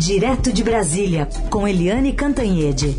Direto de Brasília, com Eliane Cantanhede.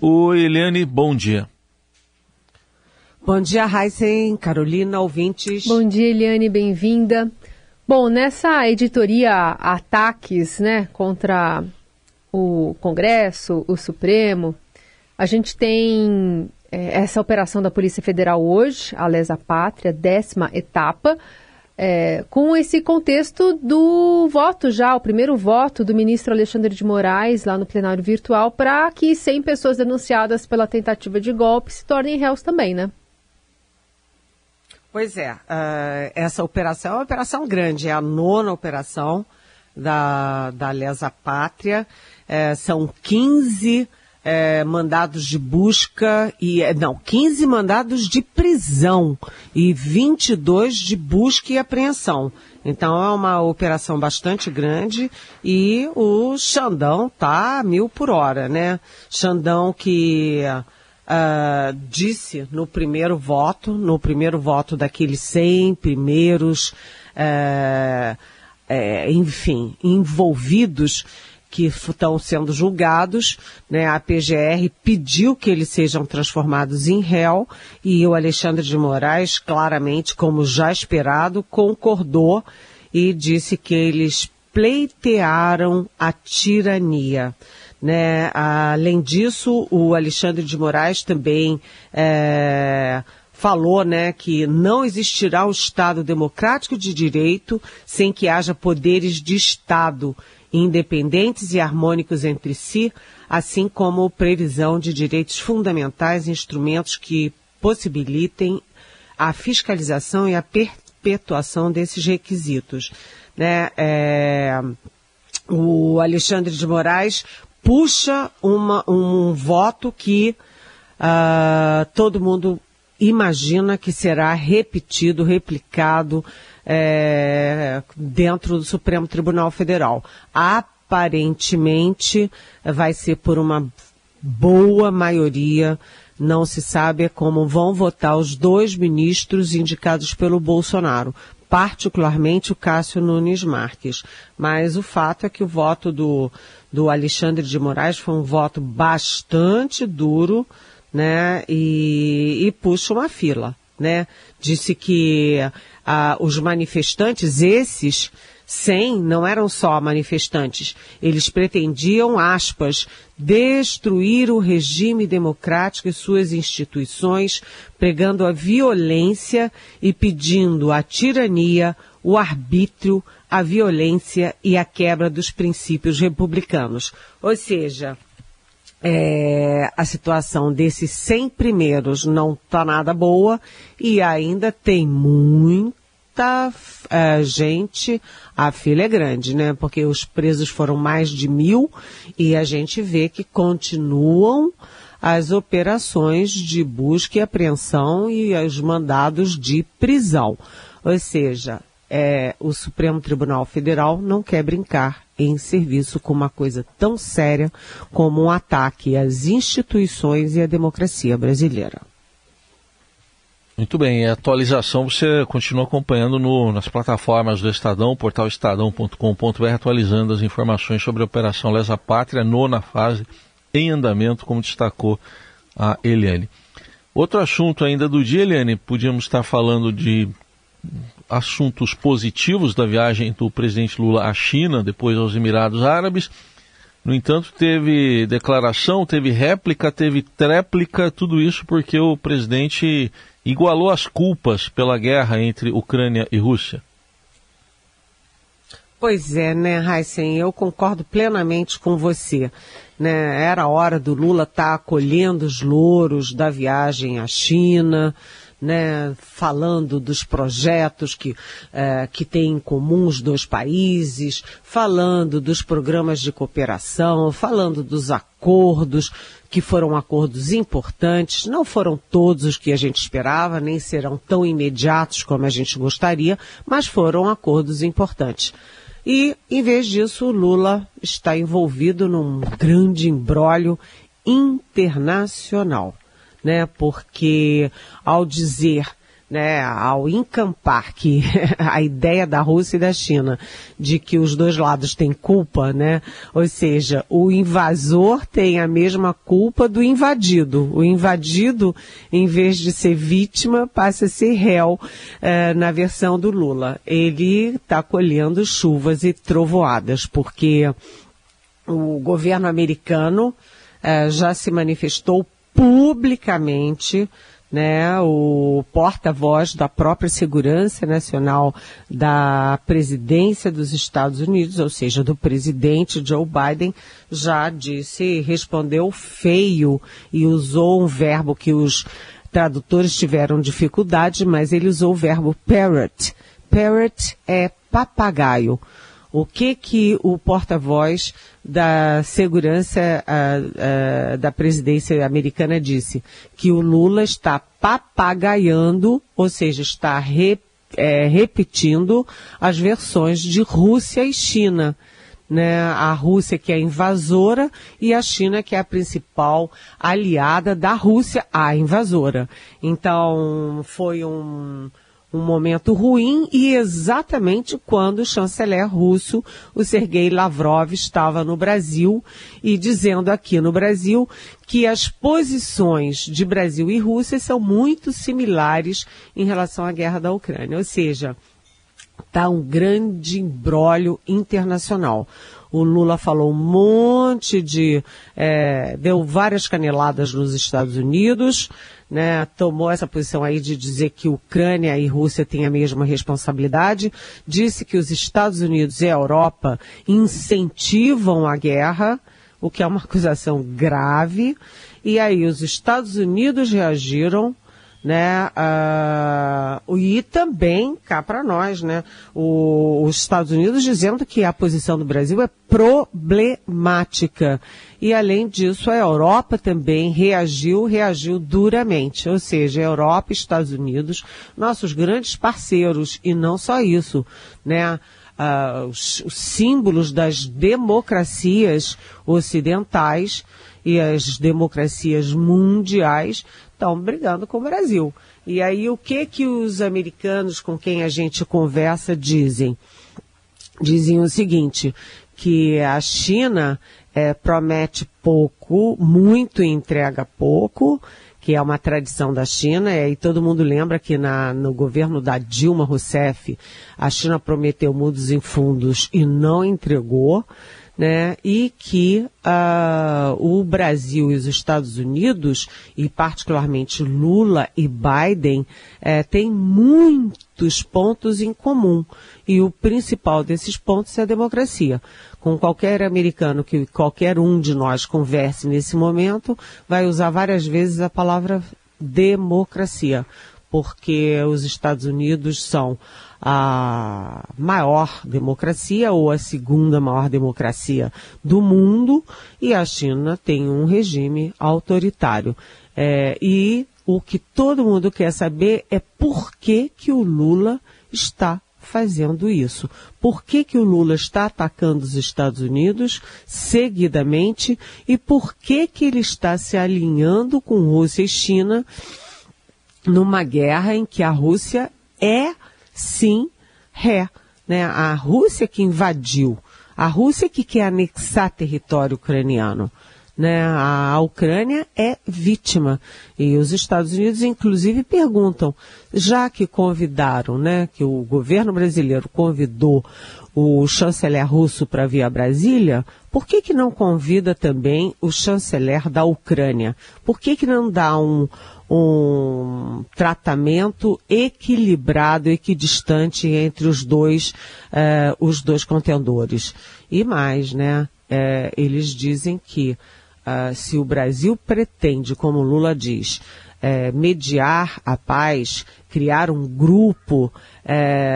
Oi, Eliane, bom dia. Bom dia, Heisen, Carolina, ouvintes. Bom dia, Eliane, bem-vinda. Bom, nessa editoria Ataques né, contra o Congresso, o Supremo, a gente tem é, essa operação da Polícia Federal hoje, a Lesa Pátria, décima etapa, é, com esse contexto do voto já, o primeiro voto do ministro Alexandre de Moraes lá no plenário virtual para que 100 pessoas denunciadas pela tentativa de golpe se tornem réus também, né? Pois é, uh, essa operação é uma operação grande, é a nona operação da, da Lesa Pátria, é, são 15 é, mandados de busca e é, não, 15 mandados de prisão e 22 de busca e apreensão. Então é uma operação bastante grande e o Xandão tá a mil por hora, né? Xandão que uh, disse no primeiro voto, no primeiro voto daqueles 100 primeiros, uh, enfim, envolvidos que estão sendo julgados, né, a PGR pediu que eles sejam transformados em réu e o Alexandre de Moraes, claramente, como já esperado, concordou e disse que eles pleitearam a tirania. Né? Além disso, o Alexandre de Moraes também é, falou né, que não existirá um Estado democrático de direito sem que haja poderes de Estado independentes e harmônicos entre si, assim como previsão de direitos fundamentais e instrumentos que possibilitem a fiscalização e a perpetuação desses requisitos. Né? É, o Alexandre de Moraes puxa uma, um voto que uh, todo mundo imagina que será repetido, replicado é, dentro do Supremo Tribunal Federal. Aparentemente vai ser por uma boa maioria, não se sabe como vão votar os dois ministros indicados pelo Bolsonaro, particularmente o Cássio Nunes Marques. Mas o fato é que o voto do, do Alexandre de Moraes foi um voto bastante duro, né, e, e puxa uma fila, né. Disse que ah, os manifestantes, esses 100 não eram só manifestantes, eles pretendiam, aspas, destruir o regime democrático e suas instituições, pregando a violência e pedindo a tirania, o arbítrio, a violência e a quebra dos princípios republicanos. Ou seja, é, a situação desses 100 primeiros não está nada boa e ainda tem muita uh, gente, a fila é grande, né? Porque os presos foram mais de mil e a gente vê que continuam as operações de busca e apreensão e os mandados de prisão. Ou seja, é, o Supremo Tribunal Federal não quer brincar em serviço com uma coisa tão séria como um ataque às instituições e à democracia brasileira. Muito bem, a atualização você continua acompanhando no, nas plataformas do Estadão, portal estadão.com.br, atualizando as informações sobre a Operação Lesa Pátria, nona fase, em andamento, como destacou a Eliane. Outro assunto ainda do dia, Eliane, podíamos estar falando de assuntos positivos da viagem do presidente Lula à China, depois aos Emirados Árabes. No entanto, teve declaração, teve réplica, teve tréplica, tudo isso porque o presidente igualou as culpas pela guerra entre Ucrânia e Rússia? Pois é, né, Heisen, eu concordo plenamente com você. Né? Era hora do Lula estar tá colhendo os louros da viagem à China, né, falando dos projetos que, é, que têm em comum os dois países, falando dos programas de cooperação, falando dos acordos, que foram acordos importantes, não foram todos os que a gente esperava, nem serão tão imediatos como a gente gostaria, mas foram acordos importantes. E, em vez disso, Lula está envolvido num grande embrólio internacional né? Porque ao dizer né, ao encampar que a ideia da Rússia e da China de que os dois lados têm culpa, né, ou seja, o invasor tem a mesma culpa do invadido. O invadido, em vez de ser vítima, passa a ser réu eh, na versão do Lula. Ele está colhendo chuvas e trovoadas, porque o governo americano eh, já se manifestou publicamente né, o porta-voz da própria segurança nacional da presidência dos Estados Unidos, ou seja, do presidente Joe Biden, já disse, respondeu feio e usou um verbo que os tradutores tiveram dificuldade, mas ele usou o verbo parrot. Parrot é papagaio. O que que o porta-voz da segurança uh, uh, da presidência americana disse? Que o Lula está papagaiando, ou seja, está re, é, repetindo as versões de Rússia e China. Né, a Rússia que é invasora e a China que é a principal aliada da Rússia, a invasora. Então, foi um, um momento ruim e exatamente quando o chanceler russo, o Sergei Lavrov, estava no Brasil e dizendo aqui no Brasil que as posições de Brasil e Rússia são muito similares em relação à guerra da Ucrânia. Ou seja, está um grande embrólio internacional. O Lula falou um monte de. É, deu várias caneladas nos Estados Unidos, né, tomou essa posição aí de dizer que Ucrânia e Rússia têm a mesma responsabilidade, disse que os Estados Unidos e a Europa incentivam a guerra, o que é uma acusação grave, e aí os Estados Unidos reagiram, né? Uh, e também cá para nós, né? O, os Estados Unidos dizendo que a posição do Brasil é problemática. E além disso, a Europa também reagiu, reagiu duramente. Ou seja, Europa e Estados Unidos, nossos grandes parceiros, e não só isso, né? Uh, os, os símbolos das democracias ocidentais e as democracias mundiais estão brigando com o Brasil. E aí o que que os americanos com quem a gente conversa dizem? Dizem o seguinte, que a China é, promete pouco, muito entrega pouco, que é uma tradição da China, e todo mundo lembra que na, no governo da Dilma Rousseff, a China prometeu mundos em fundos e não entregou né, e que uh, o Brasil e os Estados Unidos, e particularmente Lula e Biden, eh, têm muitos pontos em comum. E o principal desses pontos é a democracia. Com qualquer americano que qualquer um de nós converse nesse momento, vai usar várias vezes a palavra democracia, porque os Estados Unidos são a maior democracia ou a segunda maior democracia do mundo e a China tem um regime autoritário. É, e o que todo mundo quer saber é por que, que o Lula está fazendo isso. Por que, que o Lula está atacando os Estados Unidos seguidamente e por que, que ele está se alinhando com Rússia e China numa guerra em que a Rússia é sim ré. Né? A Rússia que invadiu, a Rússia que quer anexar território ucraniano. Né? A Ucrânia é vítima. E os Estados Unidos, inclusive, perguntam, já que convidaram, né, que o governo brasileiro convidou o chanceler russo para vir a Brasília, por que, que não convida também o chanceler da Ucrânia? Por que, que não dá um, um tratamento equilibrado, equidistante entre os dois, uh, os dois contendores. E mais, né? Uh, eles dizem que uh, se o Brasil pretende, como Lula diz, mediar a paz, criar um grupo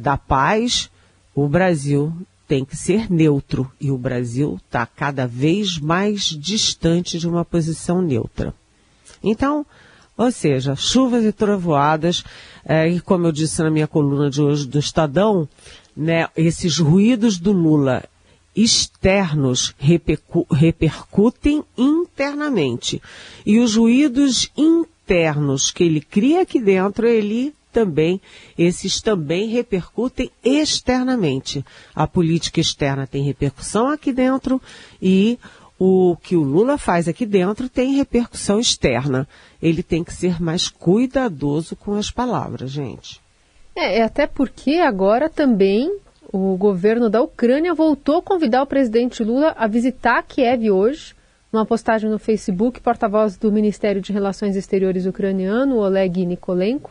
da paz, o Brasil tem que ser neutro e o Brasil está cada vez mais distante de uma posição neutra. Então, ou seja, chuvas e trovoadas, é, e como eu disse na minha coluna de hoje do Estadão, né, esses ruídos do Lula externos repercu repercutem internamente. E os ruídos internos que ele cria aqui dentro, ele também, esses também repercutem externamente. A política externa tem repercussão aqui dentro e o que o Lula faz aqui dentro tem repercussão externa. Ele tem que ser mais cuidadoso com as palavras, gente. É, até porque agora também o governo da Ucrânia voltou a convidar o presidente Lula a visitar Kiev hoje. Numa postagem no Facebook, porta-voz do Ministério de Relações Exteriores ucraniano, Oleg Nikolenko,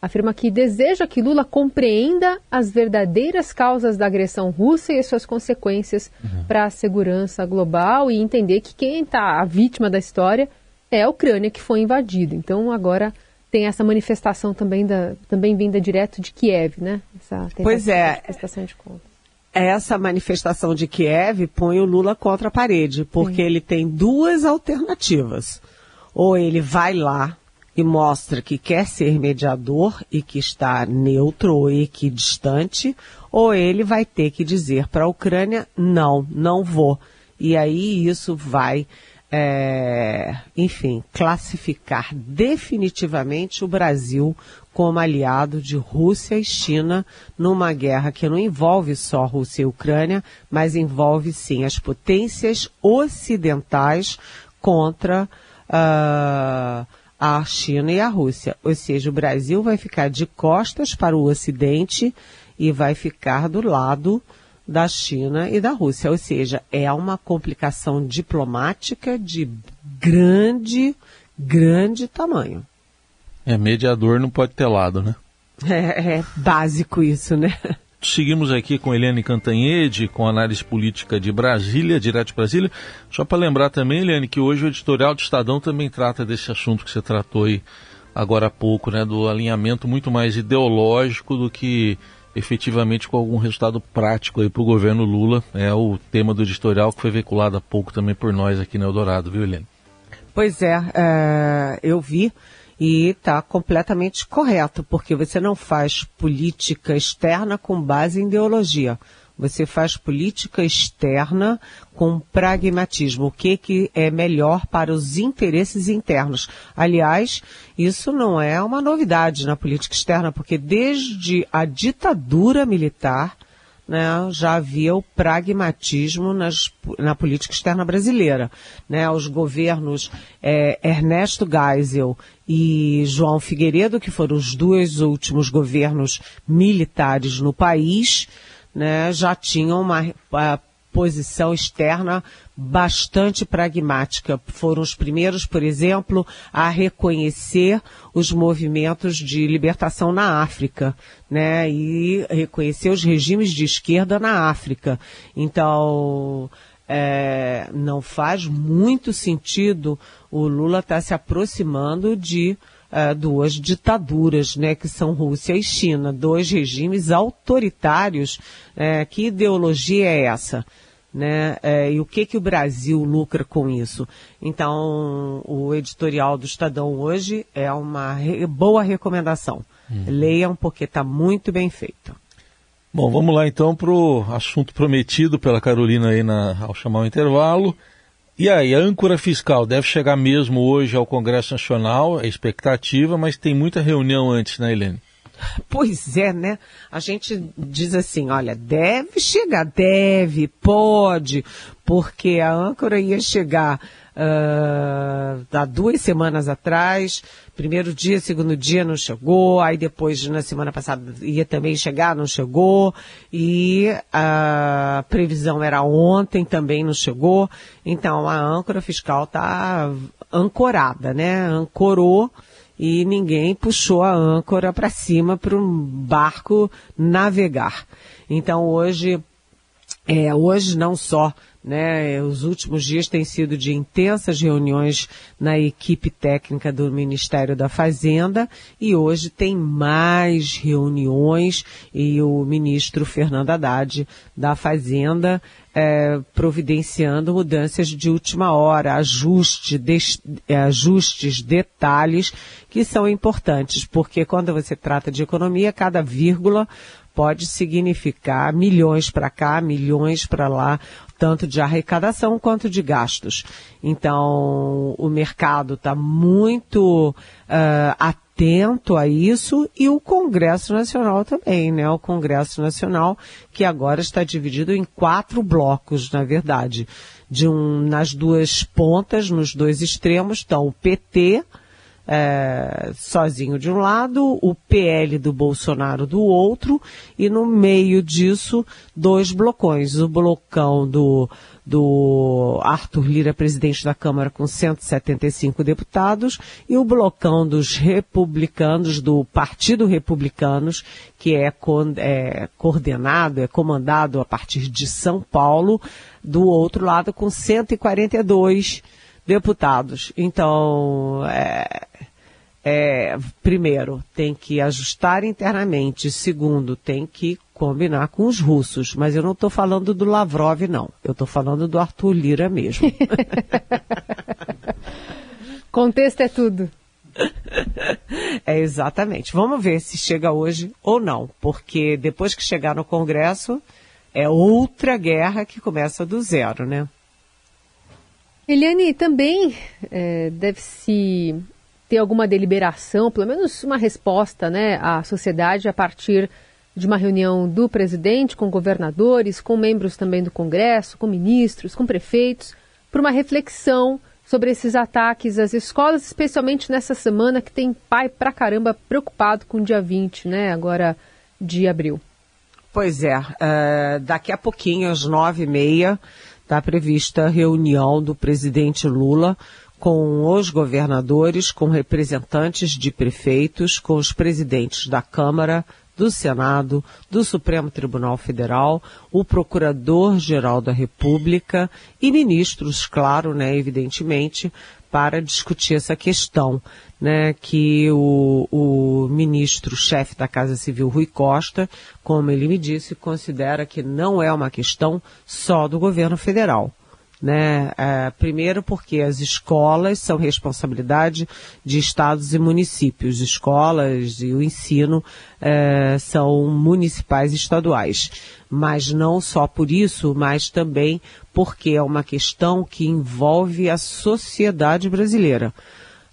afirma que deseja que Lula compreenda as verdadeiras causas da agressão russa e as suas consequências uhum. para a segurança global e entender que quem está a vítima da história é a Ucrânia que foi invadida. Então agora tem essa manifestação também da também vinda direto de Kiev, né? Essa, pois é. Manifestação de conta. Essa manifestação de Kiev põe o Lula contra a parede, porque Sim. ele tem duas alternativas. Ou ele vai lá e mostra que quer ser mediador e que está neutro ou equidistante, ou ele vai ter que dizer para a Ucrânia: não, não vou. E aí isso vai, é, enfim, classificar definitivamente o Brasil como aliado de Rússia e China numa guerra que não envolve só Rússia e Ucrânia, mas envolve sim as potências ocidentais contra. Uh, a China e a Rússia. Ou seja, o Brasil vai ficar de costas para o Ocidente e vai ficar do lado da China e da Rússia. Ou seja, é uma complicação diplomática de grande, grande tamanho. É, mediador não pode ter lado, né? É, é básico isso, né? Seguimos aqui com Eliane Cantanhede, com análise política de Brasília, direto de Brasília. Só para lembrar também, Eliane, que hoje o editorial do Estadão também trata desse assunto que você tratou aí agora há pouco, né, do alinhamento muito mais ideológico do que efetivamente com algum resultado prático aí para o governo Lula. É o tema do editorial que foi veiculado há pouco também por nós aqui no Eldorado, viu, Eliane? Pois é, é eu vi e está completamente correto, porque você não faz política externa com base em ideologia. Você faz política externa com pragmatismo. O que, que é melhor para os interesses internos? Aliás, isso não é uma novidade na política externa, porque desde a ditadura militar, né, já havia o pragmatismo nas, na política externa brasileira. Né? Os governos é, Ernesto Geisel e João Figueiredo, que foram os dois últimos governos militares no país, né, já tinham uma, posição externa bastante pragmática. Foram os primeiros, por exemplo, a reconhecer os movimentos de libertação na África, né? E reconhecer os regimes de esquerda na África. Então, é, não faz muito sentido o Lula estar tá se aproximando de uh, duas ditaduras, né, que são Rússia e China, dois regimes autoritários. Uh, que ideologia é essa? Né? É, e o que que o Brasil lucra com isso? Então, o editorial do Estadão hoje é uma re boa recomendação. Hum. Leiam porque está muito bem feito. Bom, vamos lá então para o assunto prometido pela Carolina aí na, ao chamar o intervalo. E aí, a âncora fiscal deve chegar mesmo hoje ao Congresso Nacional, é expectativa, mas tem muita reunião antes, né, Helene? Pois é, né? A gente diz assim, olha, deve chegar, deve, pode, porque a âncora ia chegar uh, há duas semanas atrás, primeiro dia, segundo dia não chegou, aí depois na semana passada ia também chegar, não chegou, e a previsão era ontem, também não chegou, então a âncora fiscal está ancorada, né? Ancorou e ninguém puxou a âncora para cima para um barco navegar. Então hoje, é, hoje não só né, os últimos dias têm sido de intensas reuniões na equipe técnica do Ministério da Fazenda e hoje tem mais reuniões e o ministro Fernando Haddad da Fazenda é, providenciando mudanças de última hora, ajuste, des, é, ajustes, detalhes que são importantes, porque quando você trata de economia, cada vírgula pode significar milhões para cá, milhões para lá, tanto de arrecadação quanto de gastos. Então, o mercado está muito uh, atento a isso e o Congresso Nacional também, né? O Congresso Nacional que agora está dividido em quatro blocos, na verdade, de um nas duas pontas, nos dois extremos, estão o PT é, sozinho de um lado, o PL do Bolsonaro do outro, e no meio disso, dois blocões. O blocão do, do Arthur Lira, presidente da Câmara, com 175 deputados, e o blocão dos republicanos, do Partido Republicanos, que é, é coordenado, é comandado a partir de São Paulo, do outro lado, com 142 deputados. Então, é, é, primeiro, tem que ajustar internamente. Segundo, tem que combinar com os russos. Mas eu não estou falando do Lavrov, não. Eu estou falando do Arthur Lira mesmo. Contexto é tudo. É exatamente. Vamos ver se chega hoje ou não, porque depois que chegar no Congresso é outra guerra que começa do zero, né? Eliane, também é, deve-se ter alguma deliberação, pelo menos uma resposta né, à sociedade a partir de uma reunião do presidente com governadores, com membros também do Congresso, com ministros, com prefeitos, para uma reflexão sobre esses ataques às escolas, especialmente nessa semana que tem pai pra caramba preocupado com o dia 20, né, agora de abril. Pois é, uh, daqui a pouquinho, às nove e meia, está prevista a reunião do presidente Lula com os governadores, com representantes de prefeitos, com os presidentes da Câmara, do Senado, do Supremo Tribunal Federal, o Procurador-Geral da República e ministros, claro, né, evidentemente, para discutir essa questão, né, que o, o ministro-chefe da Casa Civil, Rui Costa, como ele me disse, considera que não é uma questão só do governo federal. Né? É, primeiro porque as escolas são responsabilidade de estados e municípios. Escolas e o ensino é, são municipais e estaduais. Mas não só por isso, mas também porque é uma questão que envolve a sociedade brasileira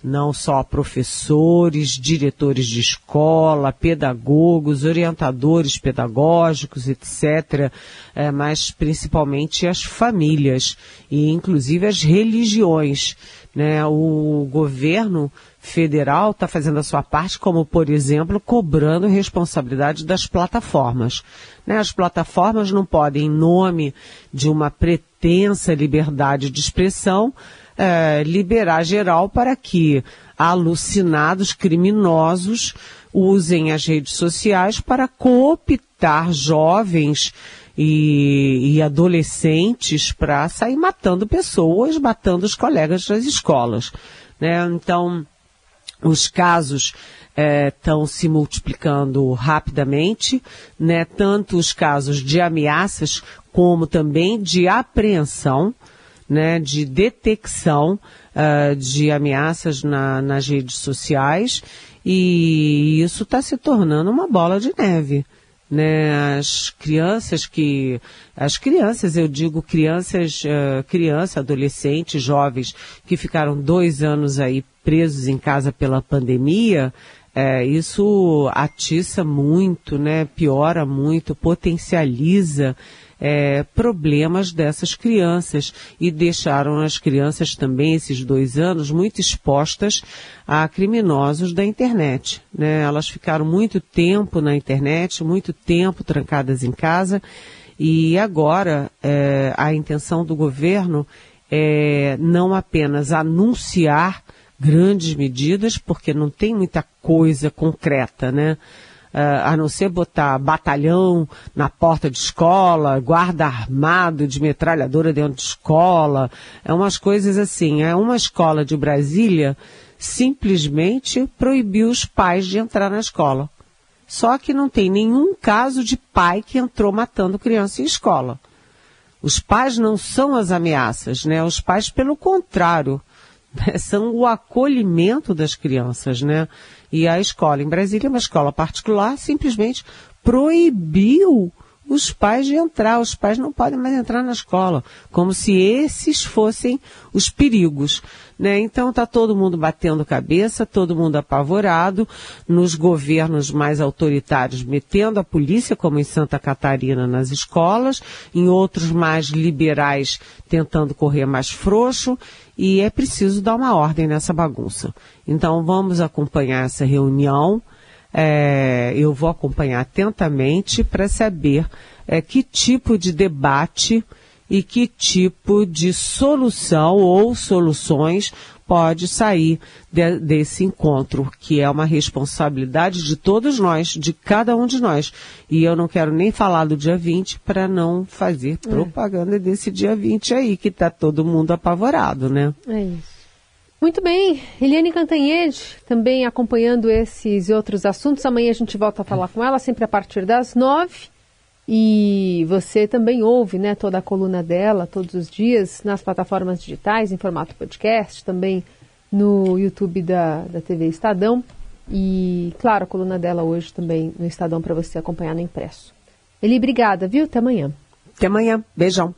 não só professores, diretores de escola, pedagogos, orientadores pedagógicos, etc., é, mas principalmente as famílias e inclusive as religiões. Né? O governo federal está fazendo a sua parte, como por exemplo, cobrando responsabilidade das plataformas. Né? As plataformas não podem, em nome de uma pretensa liberdade de expressão, é, liberar geral para que alucinados criminosos usem as redes sociais para cooptar jovens e, e adolescentes para sair matando pessoas, matando os colegas das escolas. Né? Então, os casos estão é, se multiplicando rapidamente, né? tanto os casos de ameaças como também de apreensão né, de detecção uh, de ameaças na, nas redes sociais e isso está se tornando uma bola de neve. Né, as crianças que, as crianças, eu digo crianças, uh, criança, adolescentes, jovens que ficaram dois anos aí presos em casa pela pandemia, é, isso atiça muito, né, piora muito, potencializa é, problemas dessas crianças e deixaram as crianças também esses dois anos muito expostas a criminosos da internet. Né? Elas ficaram muito tempo na internet, muito tempo trancadas em casa e agora é, a intenção do governo é não apenas anunciar grandes medidas, porque não tem muita coisa concreta, né? uh, a não ser botar batalhão na porta de escola, guarda armado de metralhadora dentro de escola, é umas coisas assim. É uma escola de Brasília simplesmente proibiu os pais de entrar na escola. Só que não tem nenhum caso de pai que entrou matando criança em escola. Os pais não são as ameaças, né? Os pais, pelo contrário, são o acolhimento das crianças, né? E a escola em Brasília, uma escola particular, simplesmente proibiu os pais de entrar. Os pais não podem mais entrar na escola, como se esses fossem os perigos. Né? Então está todo mundo batendo cabeça, todo mundo apavorado, nos governos mais autoritários metendo a polícia, como em Santa Catarina nas escolas, em outros mais liberais tentando correr mais frouxo, e é preciso dar uma ordem nessa bagunça. Então vamos acompanhar essa reunião. É, eu vou acompanhar atentamente para saber é, que tipo de debate e que tipo de solução ou soluções pode sair de, desse encontro, que é uma responsabilidade de todos nós, de cada um de nós. E eu não quero nem falar do dia 20 para não fazer é. propaganda desse dia 20 aí, que está todo mundo apavorado, né? É isso. Muito bem, Eliane Cantanhede, também acompanhando esses e outros assuntos. Amanhã a gente volta a falar com ela, sempre a partir das nove. E você também ouve né, toda a coluna dela todos os dias nas plataformas digitais, em formato podcast, também no YouTube da, da TV Estadão. E, claro, a coluna dela hoje também no Estadão para você acompanhar no impresso. Eli, obrigada, viu? Até amanhã. Até amanhã. Beijão.